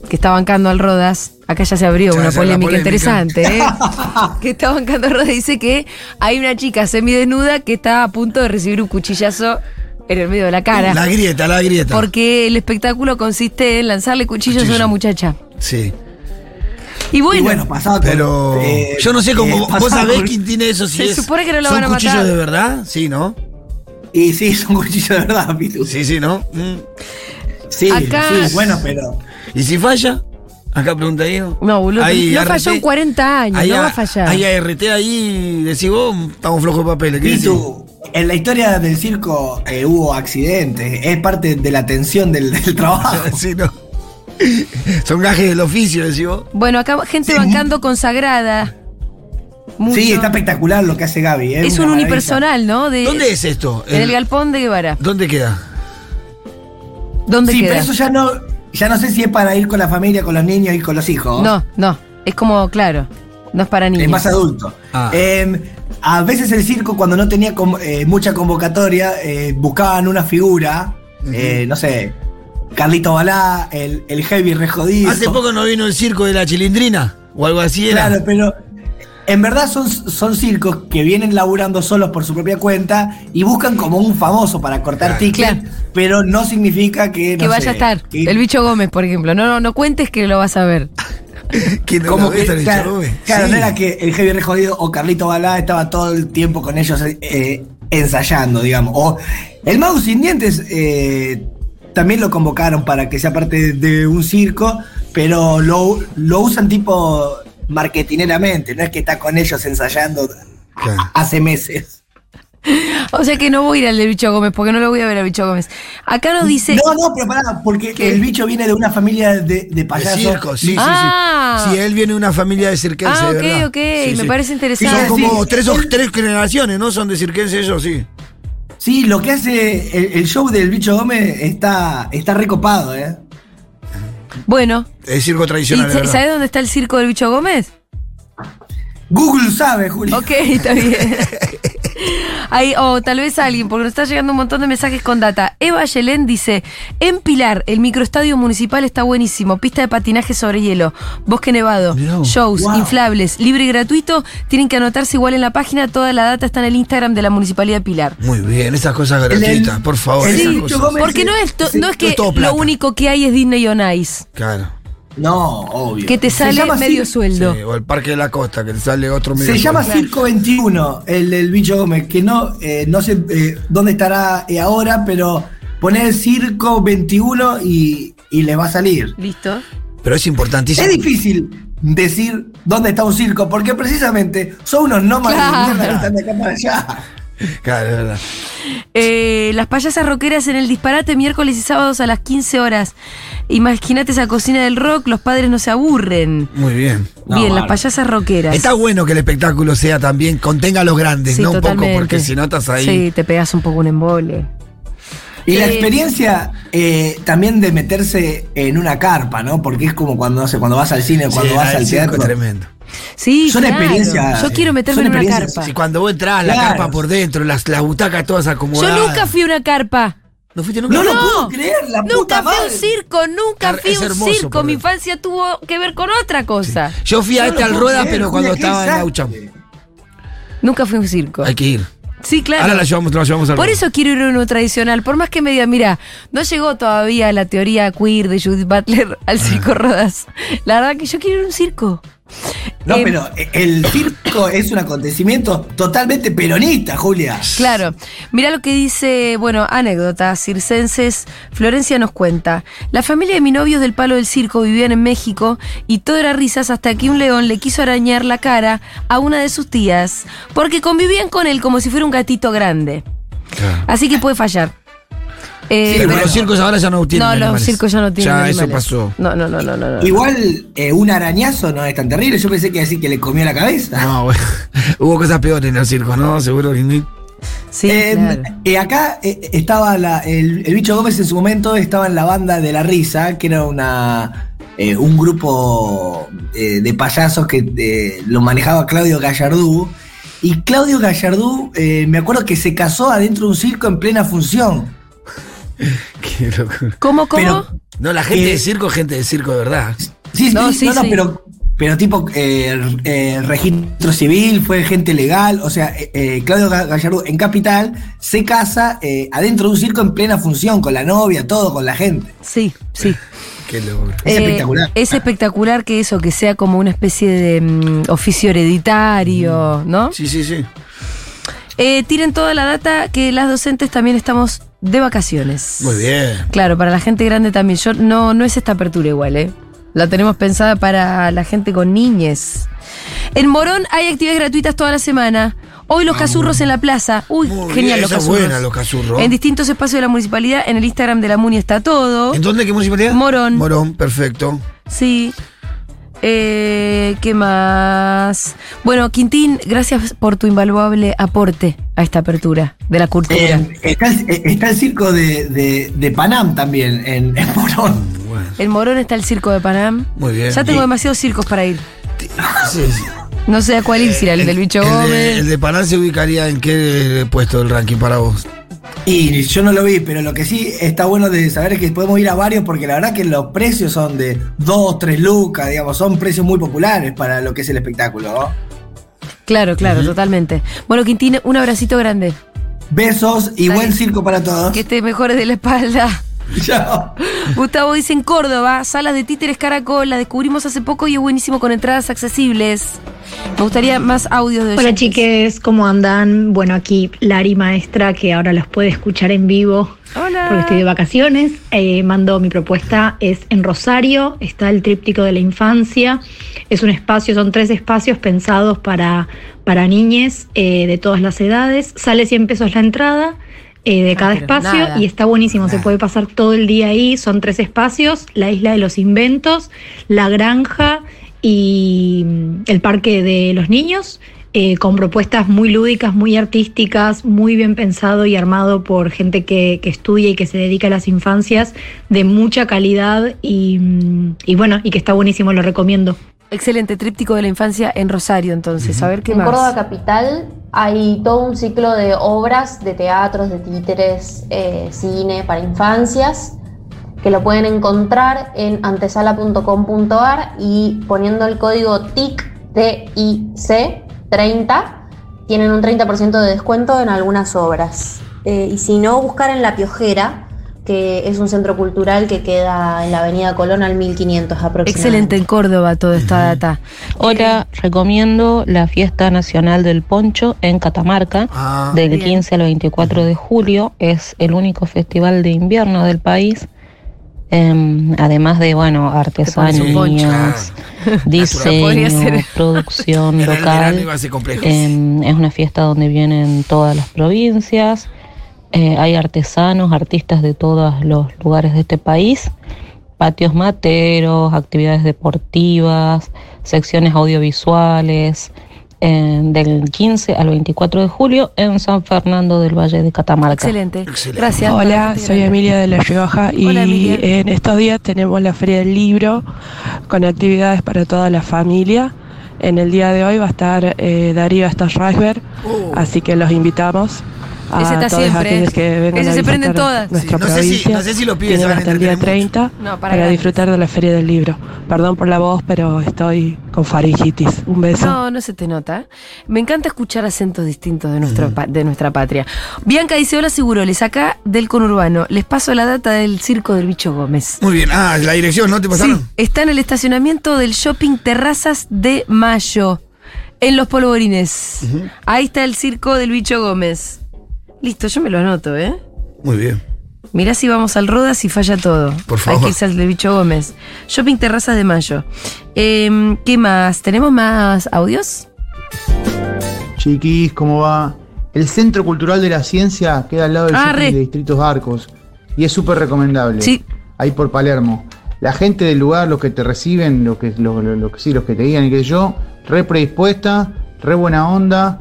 Speaker 1: que está bancando al Rodas, acá ya se abrió
Speaker 2: Ya,
Speaker 1: una polémica. interesante, ¿eh? [LAUGHS] que está bancando al Rodas, dice que hay una chica semidesnuda que está a punto de recibir un cuchillazo en el medio de la cara.
Speaker 2: La grieta, la grieta.
Speaker 1: Porque el espectáculo consiste en lanzarle cuchillos a una muchacha.
Speaker 2: Sí.
Speaker 1: Y bueno,
Speaker 7: y bueno, pasaba con,
Speaker 2: Pero
Speaker 7: eh,
Speaker 2: yo no sé cómo.
Speaker 7: eh,
Speaker 2: ¿Vos sabés quién tiene eso? Si
Speaker 1: Se
Speaker 2: es-
Speaker 1: supone que no lo
Speaker 2: ¿Son
Speaker 1: van a
Speaker 2: cuchillos
Speaker 1: matar.
Speaker 2: de verdad? Sí, ¿no?
Speaker 7: Y sí, son cuchillos de verdad, Pitu.
Speaker 2: Sí, sí, ¿no? Mm.
Speaker 7: Sí,
Speaker 1: Acá-
Speaker 7: sí, bueno, pero.
Speaker 2: ¿Y si falla? Acá pregunta Diego.
Speaker 1: No, boludo, no
Speaker 2: ART.
Speaker 1: falló en 40 años,
Speaker 2: Hay
Speaker 1: no
Speaker 2: a-
Speaker 1: va a fallar.
Speaker 2: Hay ART ahí, decís vos, estamos flojos de papeles. ¿qué decís?
Speaker 7: Pitu, en la historia del circo eh, hubo accidentes, es parte de la tensión del, del [LAUGHS] trabajo. [LAUGHS]
Speaker 2: Sí, no. Son gajes del oficio, decís vos.
Speaker 1: Bueno, acá gente
Speaker 7: Sí.
Speaker 1: bancando consagrada. Mucho.
Speaker 7: Sí, está espectacular lo que hace Gaby.
Speaker 1: Es
Speaker 7: una
Speaker 1: un
Speaker 7: maravilla.
Speaker 1: unipersonal, ¿no? De-
Speaker 2: ¿Dónde es esto?
Speaker 1: En el galpón de Guevara.
Speaker 2: ¿Dónde queda?
Speaker 1: ¿Dónde
Speaker 7: Sí,
Speaker 1: queda?
Speaker 7: pero eso ya no, ya no sé si es para ir con la familia, con los niños y con los hijos.
Speaker 1: No, no. Es como, claro, no es para niños.
Speaker 7: Es más adulto.
Speaker 2: Ah.
Speaker 7: Eh, a veces el circo, cuando no tenía eh, mucha convocatoria, eh, buscaban una figura, eh, no sé, Carlito Balá, el, el heavy re jodido.
Speaker 2: Hace poco no vino el circo de la chilindrina o algo así era.
Speaker 7: Claro, pero en verdad son, son circos que vienen laburando solos por su propia cuenta y buscan como un famoso para cortar
Speaker 2: Claro.
Speaker 7: tickets,
Speaker 1: Claro.
Speaker 7: pero no significa que.
Speaker 1: que
Speaker 7: no
Speaker 1: vaya
Speaker 7: sé,
Speaker 1: a estar.
Speaker 7: que-
Speaker 1: El bicho Gómez, por ejemplo. No, no, no cuentes que lo vas a ver. [LAUGHS]
Speaker 2: Que no
Speaker 7: Como que, claro,
Speaker 2: show, eh.
Speaker 7: claro,
Speaker 2: Sí.
Speaker 7: no era que el Heavy Re Jodido o Carlito Balá estaba todo el tiempo con ellos eh, ensayando, digamos. O el Mago Sin Dientes eh, también lo convocaron para que sea parte de un circo, pero lo, lo usan tipo marketineramente, no es que está con ellos ensayando
Speaker 2: Claro. [LAUGHS]
Speaker 7: hace meses.
Speaker 1: O sea que no voy a ir al del bicho Gómez, porque no lo voy a ver al bicho Gómez. Acá nos dice.
Speaker 7: No, no, pero pará, porque
Speaker 1: ¿Qué?
Speaker 7: el bicho viene de una familia de, de
Speaker 2: De
Speaker 7: payasos.
Speaker 2: circo, sí, sí,
Speaker 1: Ah.
Speaker 2: sí. Sí, él viene de una familia de cirquense,
Speaker 1: Ah,
Speaker 2: de
Speaker 1: ok,
Speaker 2: verdad.
Speaker 1: ok,
Speaker 2: Sí,
Speaker 1: me
Speaker 2: sí.
Speaker 1: parece
Speaker 2: Sí,
Speaker 1: interesante.
Speaker 2: son como
Speaker 7: Sí,
Speaker 2: tres, o- tres generaciones, ¿no? Son de cirquense ellos, sí.
Speaker 7: Sí, lo que hace el, el show del bicho Gómez está, está recopado, ¿eh?
Speaker 1: Bueno,
Speaker 2: El circo
Speaker 1: ¿y
Speaker 2: tradicional.
Speaker 1: ¿sabes dónde está el circo del bicho Gómez?
Speaker 7: Google sabe, Julio.
Speaker 1: Ok, está bien. [LAUGHS] Ahí, o tal vez alguien, porque nos está llegando un montón de mensajes con data. Eva Yelén dice: En Pilar, el microestadio municipal está buenísimo. Pista de patinaje sobre hielo, bosque nevado, shows,
Speaker 7: Wow.
Speaker 1: inflables, libre y gratuito. Tienen que anotarse igual en la página. Toda la data está en el Instagram de la municipalidad de Pilar.
Speaker 2: Muy bien, esas cosas
Speaker 7: El-
Speaker 2: gratuitas, por favor.
Speaker 7: el
Speaker 2: esas
Speaker 7: bicho
Speaker 2: cosas.
Speaker 7: Gómez-
Speaker 1: Porque no es, to-
Speaker 7: Sí,
Speaker 1: no es que
Speaker 2: es
Speaker 1: lo único que hay es Disney on Ice,
Speaker 2: Claro.
Speaker 7: No, obvio.
Speaker 1: que te
Speaker 7: Se
Speaker 1: sale
Speaker 7: llama
Speaker 1: medio
Speaker 7: Cir-
Speaker 1: sueldo.
Speaker 2: Sí, o el Parque de la Costa, que te sale otro medio
Speaker 7: Se llama. Circo 21, el del bicho Gómez, que no, eh, no sé eh, dónde estará eh, ahora, pero poner Circo 21 y, y les va a salir.
Speaker 1: Listo.
Speaker 2: Pero es importantísimo.
Speaker 7: Es difícil. decir dónde está un circo, porque precisamente son unos nómadas
Speaker 1: Claro.
Speaker 7: de mierda que están de acá para allá.
Speaker 2: Claro, es verdad.
Speaker 1: Eh, las payasas rockeras en el disparate miércoles y sábados a las 15 horas. Imagínate esa cocina del rock, los padres no se aburren.
Speaker 2: Muy bien.
Speaker 7: No,
Speaker 1: Bien, las payasas rockeras.
Speaker 2: Está bueno que el espectáculo sea también, contenga a los grandes,
Speaker 1: Sí,
Speaker 2: ¿no? Un poco, porque si no estás ahí.
Speaker 1: Sí, te pegas un poco un embole.
Speaker 7: Y la
Speaker 1: Eh,
Speaker 7: experiencia eh, también de meterse en una carpa, ¿no? Porque es como cuando, no sé, cuando vas al cine, cuando
Speaker 2: Sí,
Speaker 7: vas al teatro.
Speaker 2: tremendo.
Speaker 1: Sí,
Speaker 7: Son
Speaker 1: claro.
Speaker 7: experiencias,
Speaker 1: Yo quiero meterme en una carpa.
Speaker 2: Si cuando vos entras, la
Speaker 7: Claro.
Speaker 2: carpa por dentro, las, las butacas todas
Speaker 1: Yo
Speaker 2: acomodadas.
Speaker 1: nunca fui a una carpa.
Speaker 2: ¿No fuiste nunca?
Speaker 7: No lo
Speaker 1: No.
Speaker 7: puedo creer, la
Speaker 1: Nunca
Speaker 7: puta
Speaker 1: fui a un circo, nunca
Speaker 2: Es
Speaker 1: fui a un
Speaker 2: hermoso
Speaker 1: circo. Mi infancia tuvo que ver con otra cosa.
Speaker 2: Yo fui a
Speaker 7: Yo
Speaker 2: este
Speaker 7: no
Speaker 2: al
Speaker 7: puedo
Speaker 2: rueda,
Speaker 7: creer,
Speaker 2: pero cuando estaba en
Speaker 7: desastre.
Speaker 2: Auchan.
Speaker 1: Nunca fui a un circo.
Speaker 2: Hay que ir.
Speaker 1: Sí, claro.
Speaker 2: Ahora la llevamos, la llevamos al
Speaker 1: Por
Speaker 2: rueda.
Speaker 1: eso quiero ir a uno tradicional. Por más que me digan, mira, no llegó todavía la teoría queer de Judith Butler [LAUGHS] al
Speaker 2: Ah.
Speaker 1: circo Rodas. La verdad que yo quiero ir a un circo.
Speaker 7: No,
Speaker 1: Eh,
Speaker 7: pero el circo es un acontecimiento totalmente peronista, Julia.
Speaker 1: Claro. Mira lo que dice, bueno, anécdotas circenses. Florencia nos cuenta. La familia de mi novio del palo del circo vivían en México y todo era risas hasta que un león le quiso arañar la cara a una de sus tías porque convivían con él como si fuera un gatito grande. Así que puede fallar. Eh,
Speaker 2: Sí, pero
Speaker 7: bueno.
Speaker 2: los circos ahora ya no tienen
Speaker 1: no, los circos ya no tienen
Speaker 2: Ya
Speaker 1: animales.
Speaker 2: eso pasó.
Speaker 1: No, no, no, no, no. no.
Speaker 7: Igual eh, un arañazo no es tan terrible. Yo pensé que así que le comió la cabeza.
Speaker 2: No, bueno. [LAUGHS] Hubo cosas peores en los circos, ¿no? Seguro que ni-
Speaker 1: Sí,
Speaker 7: Eh,
Speaker 1: claro.
Speaker 7: eh, acá eh, estaba la- el, el bicho Gómez en su momento estaba en la banda de la risa, que era una eh, un grupo eh, de payasos que eh, lo manejaba Claudio Gallardú. Y Claudio Gallardú, eh, me acuerdo que se casó adentro de un circo en plena función. [LAUGHS]
Speaker 2: Qué locura.
Speaker 1: ¿Cómo, cómo?
Speaker 7: pero-
Speaker 2: No, la gente
Speaker 7: Eh,
Speaker 2: de circo es gente de circo de verdad.
Speaker 7: Sí, sí,
Speaker 1: No,
Speaker 7: no,
Speaker 1: sí,
Speaker 7: no,
Speaker 1: sí.
Speaker 7: pero, pero tipo eh, eh, registro civil, fue gente legal. O sea, eh, eh, Claudio Ga- Gallardú en Capital se casa eh, adentro de un circo en plena función, con la novia, todo, con la gente.
Speaker 1: Sí, sí. [LAUGHS]
Speaker 2: Qué locura.
Speaker 7: Es
Speaker 1: Eh,
Speaker 7: espectacular.
Speaker 1: Es espectacular que eso, que sea como una especie de mm, oficio hereditario, ¿no?
Speaker 2: Sí, sí, sí.
Speaker 1: Eh, tiren toda la data que las docentes también estamos de vacaciones.
Speaker 2: Muy bien.
Speaker 1: Claro, para la gente grande también. Yo no, no es esta apertura igual, ¿eh? La tenemos pensada para la gente con niñes. En Morón hay actividades gratuitas toda la semana. Hoy los cazurros en la plaza. Uy,
Speaker 2: Ah, Muy
Speaker 1: genial
Speaker 2: bien,
Speaker 1: los cazurros.
Speaker 2: buena, los cazurros.
Speaker 1: En distintos espacios de la municipalidad, en el Instagram de la Muni está todo.
Speaker 2: ¿En dónde? ¿Qué municipalidad?
Speaker 1: Morón.
Speaker 2: Morón, perfecto.
Speaker 1: Sí. Eh, ¿Qué más? Bueno, Quintín, gracias por tu invaluable aporte a esta apertura de la cultura.
Speaker 7: Eh, está, el- eh, está el circo de, de- de Panam también en, en Morón.
Speaker 2: Bueno,
Speaker 1: en Morón está el circo de Panam.
Speaker 2: muy bien.
Speaker 1: Ya tengo
Speaker 7: Sí.
Speaker 1: demasiados circos para ir.
Speaker 2: Sí, sí.
Speaker 1: No sé a cuál ir, si era el del bicho
Speaker 2: El de,
Speaker 1: Gómez.
Speaker 2: el de Panal se ubicaría en qué puesto del ranking para vos.
Speaker 7: Y yo no lo vi, pero lo que sí está bueno de saber es que podemos ir a varios porque la verdad que los precios son de 2, 3 lucas, digamos, son precios muy populares para lo que es el espectáculo. ¿no?
Speaker 1: Claro, claro, totalmente. Bueno, Quintín, un abracito grande.
Speaker 7: Besos y
Speaker 1: Dale.
Speaker 7: buen circo para todos.
Speaker 1: Que te mejores de la espalda. [LAUGHS]
Speaker 7: Chao.
Speaker 1: Gustavo dice en Córdoba, salas de títeres Caracol, la descubrimos hace poco y es buenísimo con entradas accesibles. Me gustaría más audios de
Speaker 5: Hola
Speaker 1: oyentes.
Speaker 5: chiques, ¿cómo andan? Bueno, aquí Lari Maestra, que ahora los puede escuchar en vivo
Speaker 1: Hola.
Speaker 5: porque estoy de vacaciones. Eh, mando mi propuesta, es en Rosario, está el tríptico de la infancia. Es un espacio, son tres espacios pensados para, para niñes eh, de todas las edades. Sale 100 pesos la entrada. Eh, de
Speaker 1: Ah,
Speaker 5: cada espacio
Speaker 1: nada.
Speaker 5: y está buenísimo, se puede pasar todo el día ahí, son tres espacios, la isla de los inventos, la granja y mm, el parque de los niños, eh, con propuestas muy lúdicas, muy artísticas, muy bien pensado y armado por gente que, que estudia y que se dedica a las infancias, de mucha calidad y, mm, y bueno, y que está buenísimo, lo recomiendo.
Speaker 1: Excelente, tríptico de la infancia en Rosario, entonces. A ver qué
Speaker 8: en
Speaker 1: más.
Speaker 8: Córdoba Capital hay todo un ciclo de obras, de teatros, de títeres, eh, cine para infancias, que lo pueden encontrar en antesala.com.ar y poniendo el código TIC, TIC 30, tienen un 30% de descuento en algunas obras. Eh, y si no, buscar en La Piojera, que es un centro cultural que queda en la avenida Colón al 1500 aproximadamente.
Speaker 1: Excelente en Córdoba toda esta data.
Speaker 9: Hola, recomiendo la Fiesta Nacional del Poncho en Catamarca,
Speaker 2: Ah,
Speaker 9: del
Speaker 1: bien.
Speaker 9: 15 al 24 de julio. Es el único festival de invierno del país. Em, además de, bueno, artesanías,
Speaker 1: Podría
Speaker 9: diseño,
Speaker 1: ser.
Speaker 9: producción [LAUGHS] local. Em, es una fiesta donde vienen todas las provincias, eh, hay artesanos, artistas de todos los lugares de este país, patios materos, actividades deportivas, secciones audiovisuales, eh, del 15 al 24 de julio en San Fernando del Valle de Catamarca.
Speaker 1: Excelente.
Speaker 2: Excelente.
Speaker 1: Gracias.
Speaker 10: Hola, soy Emilia de La Rioja y
Speaker 1: Hola,
Speaker 10: en estos días tenemos la Feria del Libro con actividades para toda la familia. En el día de hoy va a estar eh, Darío Stasreisberg,
Speaker 2: Oh.
Speaker 10: así que los invitamos a
Speaker 1: Ese está
Speaker 10: todos
Speaker 1: siempre,
Speaker 10: aquellos
Speaker 1: ¿eh?
Speaker 10: que vengan
Speaker 1: Ese
Speaker 10: a
Speaker 1: se prenden todas.
Speaker 10: nuestra
Speaker 2: Sí, no sé si- no sé si los pibes se
Speaker 10: Tienen
Speaker 2: van a
Speaker 10: hasta el día
Speaker 2: entretener
Speaker 10: 30
Speaker 1: No, para
Speaker 10: disfrutar de la Feria del Libro. Perdón por la voz, pero estoy con faringitis. Un beso.
Speaker 1: No, no se te nota. Me encanta escuchar acentos distintos de, nuestro de nuestra patria. Bianca dice, hola Seguroles, acá del conurbano. Les paso la data del Circo del Bicho Gómez.
Speaker 2: Muy bien. Ah, la dirección, ¿no te
Speaker 1: Sí,
Speaker 2: pasaron?
Speaker 1: está en el estacionamiento del shopping Terrazas de Mayo, en Los Polvorines. Ahí está el Circo del Bicho Gómez. Listo, yo me lo anoto, ¿eh?
Speaker 2: Muy bien.
Speaker 1: Mirá si vamos al Rodas y falla todo.
Speaker 2: Por
Speaker 1: Hay
Speaker 2: favor.
Speaker 1: que irse al de Bicho Gómez. Shopping Terrazas de Mayo. Em, ¿Qué más? ¿Tenemos más audios?
Speaker 11: Chiquis, ¿cómo va? El Centro Cultural de la Ciencia queda al lado del
Speaker 1: Ah,
Speaker 11: de Distritos Arcos y es súper recomendable.
Speaker 1: Sí.
Speaker 11: Ahí por Palermo. La gente del lugar, los que te reciben, los que, que sí, los que te guían y qué sé yo, re predispuesta, re buena onda.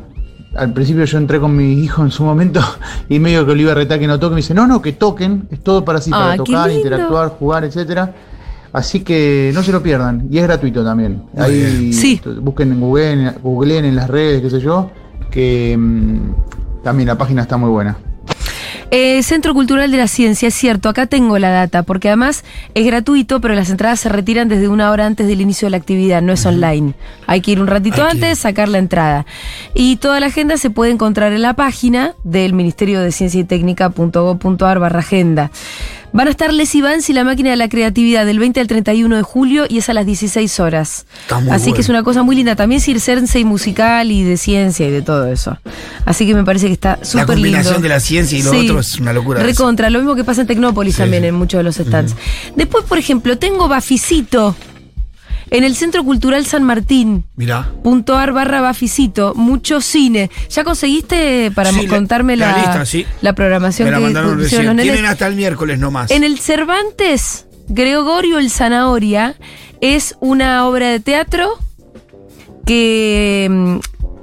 Speaker 11: Al principio yo entré con mi hijo en su momento [LAUGHS] y medio que lo iba a retar que no toquen. Me dice, no, no, que toquen. Es todo para
Speaker 1: Ah,
Speaker 11: para tocar, interactuar, jugar, etcétera. Así que no se lo pierdan. Y es gratuito también. Ahí.
Speaker 1: Sí.
Speaker 11: busquen en Google, en- googleen en las redes, qué sé yo, que mm, también la página está muy buena.
Speaker 1: Eh, Centro Cultural de la Ciencia, es cierto, acá tengo la data, porque además es gratuito, pero las entradas se retiran desde una hora antes del inicio de la actividad, no es online. Hay que ir un ratito
Speaker 2: Hay que
Speaker 1: antes,
Speaker 2: ir.
Speaker 1: sacar la entrada. Y toda la agenda se puede encontrar en la página del Ministerio de Ciencia y Técnica.gov.ar barra agenda. Van a estar Les Vance y la máquina de la creatividad del 20 al 31 de julio y es a las 16 horas.
Speaker 2: Está muy
Speaker 1: Así que es una cosa muy linda. También circense y musical y de ciencia y de todo eso. Así que me parece que está
Speaker 2: La
Speaker 1: súper lindo.
Speaker 2: combinación de la ciencia y lo
Speaker 1: Sí.
Speaker 2: otro es una locura.
Speaker 1: Recontra, lo mismo que pasa en Tecnópolis
Speaker 2: Sí,
Speaker 1: también en muchos de los stands. Después, por ejemplo, tengo Baficito en el Centro Cultural San Martín.
Speaker 2: Mirá.
Speaker 1: Punto ar barra Baficito, mucho cine. ¿Ya conseguiste para
Speaker 2: Sí,
Speaker 1: contarme la,
Speaker 2: la lista, sí.
Speaker 1: la programación
Speaker 2: Me la
Speaker 1: que
Speaker 2: mandaron recién.
Speaker 1: nenes?
Speaker 2: Tienen hasta el miércoles nomás.
Speaker 1: En el Cervantes, Gregorio el Zanahoria es una obra de teatro que mm,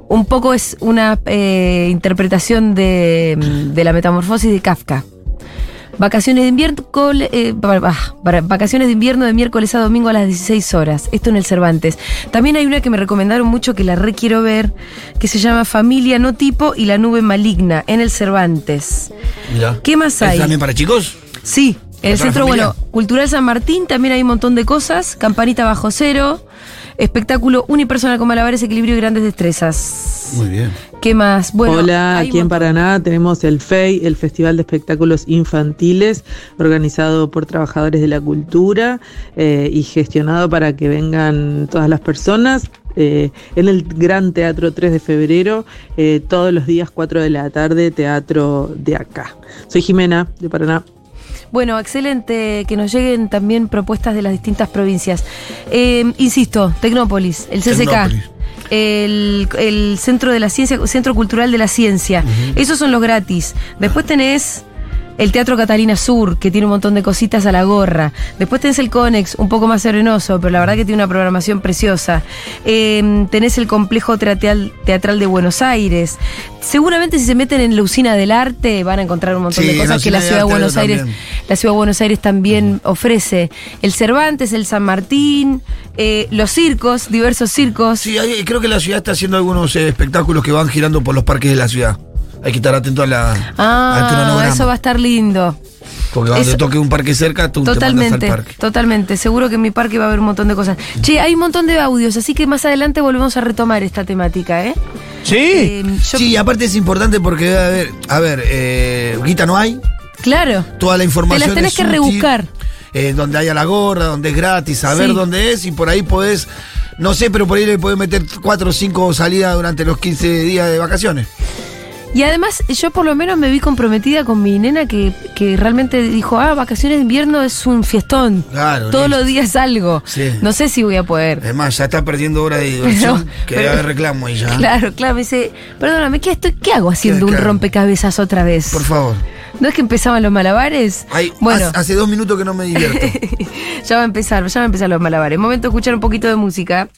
Speaker 1: un poco es una eh, interpretación de, mm, de la metamorfosis de Kafka. Vacaciones de invierno, eh, para- vacaciones de invierno de miércoles a domingo a las 16 horas. Esto en el Cervantes. También hay una que me recomendaron mucho que la re quiero ver, que se llama Familia No Tipo y la Nube Maligna en el Cervantes.
Speaker 2: Mirá.
Speaker 1: ¿Qué más
Speaker 2: ¿Es
Speaker 1: hay?
Speaker 2: también para chicos?
Speaker 1: Sí, en el
Speaker 2: ¿Para
Speaker 1: centro, bueno, Cultural San Martín también hay un montón de cosas. Campanita bajo cero, espectáculo unipersonal con malabares, equilibrio y grandes destrezas.
Speaker 2: Muy bien.
Speaker 1: ¿Qué más? Bueno,
Speaker 12: Hola, aquí en. Paraná tenemos el FEI, el Festival de Espectáculos Infantiles, organizado por trabajadores de la cultura eh, y gestionado para que vengan todas las personas. eh, en el Gran Teatro 3 de febrero, eh, todos los días 4 de la tarde, teatro de acá. Soy Jimena, de Paraná.
Speaker 1: Bueno, excelente que nos lleguen también propuestas de las distintas provincias. Eh, insisto, Tecnópolis, el CCK.
Speaker 2: Tecnópolis.
Speaker 1: El, el Centro de la Ciencia, Centro Cultural de la Ciencia. Esos son los gratis. Después tenés el Teatro Catalina Sur, que tiene un montón de cositas a la gorra. Después tenés el Conex, un poco más serenoso, pero la verdad que tiene una programación preciosa. Eh, tenés el Complejo Teatral, Teatral de Buenos Aires. Seguramente si se meten en la usina del arte van a encontrar un montón
Speaker 2: Sí,
Speaker 1: de cosas que la ciudad de Buenos Aires,
Speaker 2: también.
Speaker 1: la ciudad de Buenos Aires también ofrece. El Cervantes, el San Martín, eh, los circos, diversos circos.
Speaker 2: Sí, hay- creo que la ciudad está haciendo algunos eh, espectáculos que van girando por los parques de la ciudad. Hay que estar atento a la, al
Speaker 1: Ah,
Speaker 2: cronograma.
Speaker 1: eso va a estar lindo.
Speaker 2: Porque cuando
Speaker 1: eso-
Speaker 2: te toque un parque cerca, tú te
Speaker 1: Totalmente,
Speaker 2: mandas al parque.
Speaker 1: totalmente. Seguro que en mi parque va a haber un montón de cosas. Che, hay un montón de audios, así que más adelante volvemos a retomar esta temática, ¿eh?
Speaker 2: Sí.
Speaker 1: Eh, yo-
Speaker 2: Sí, y aparte es importante porque debe haber, a ver, eh, guita no hay,
Speaker 1: Claro.
Speaker 2: toda la
Speaker 1: Te
Speaker 2: información
Speaker 1: las tenés
Speaker 2: es
Speaker 1: que
Speaker 2: útil,
Speaker 1: rebuscar.
Speaker 2: eh, donde haya la gorra, donde es gratis, saber
Speaker 1: Sí.
Speaker 2: dónde es y por ahí podés, no sé, pero por ahí le podés meter cuatro o cinco salidas durante los 15 días de vacaciones.
Speaker 1: Y además, yo por lo menos me vi comprometida con mi nena que, que realmente dijo, ah, vacaciones de invierno es un fiestón.
Speaker 2: Claro,
Speaker 1: Todos
Speaker 2: listo.
Speaker 1: los días algo.
Speaker 2: Sí.
Speaker 1: No sé si voy a poder.
Speaker 2: Además, ya está perdiendo horas de [LAUGHS] diversión.
Speaker 1: Pero-
Speaker 2: que
Speaker 1: pero-
Speaker 2: debe reclamo ya.
Speaker 1: Claro, claro, me dice, perdóname, ¿qué, estoy, ¿qué hago haciendo un
Speaker 2: claro.
Speaker 1: rompecabezas otra vez?
Speaker 2: Por favor.
Speaker 1: ¿No es que empezaban los malabares?
Speaker 2: Ay,
Speaker 1: bueno,
Speaker 2: hace- hace dos minutos que no me divierto. [LAUGHS]
Speaker 1: ya va a empezar, ya va a empezar los malabares. Momento de escuchar un poquito de música.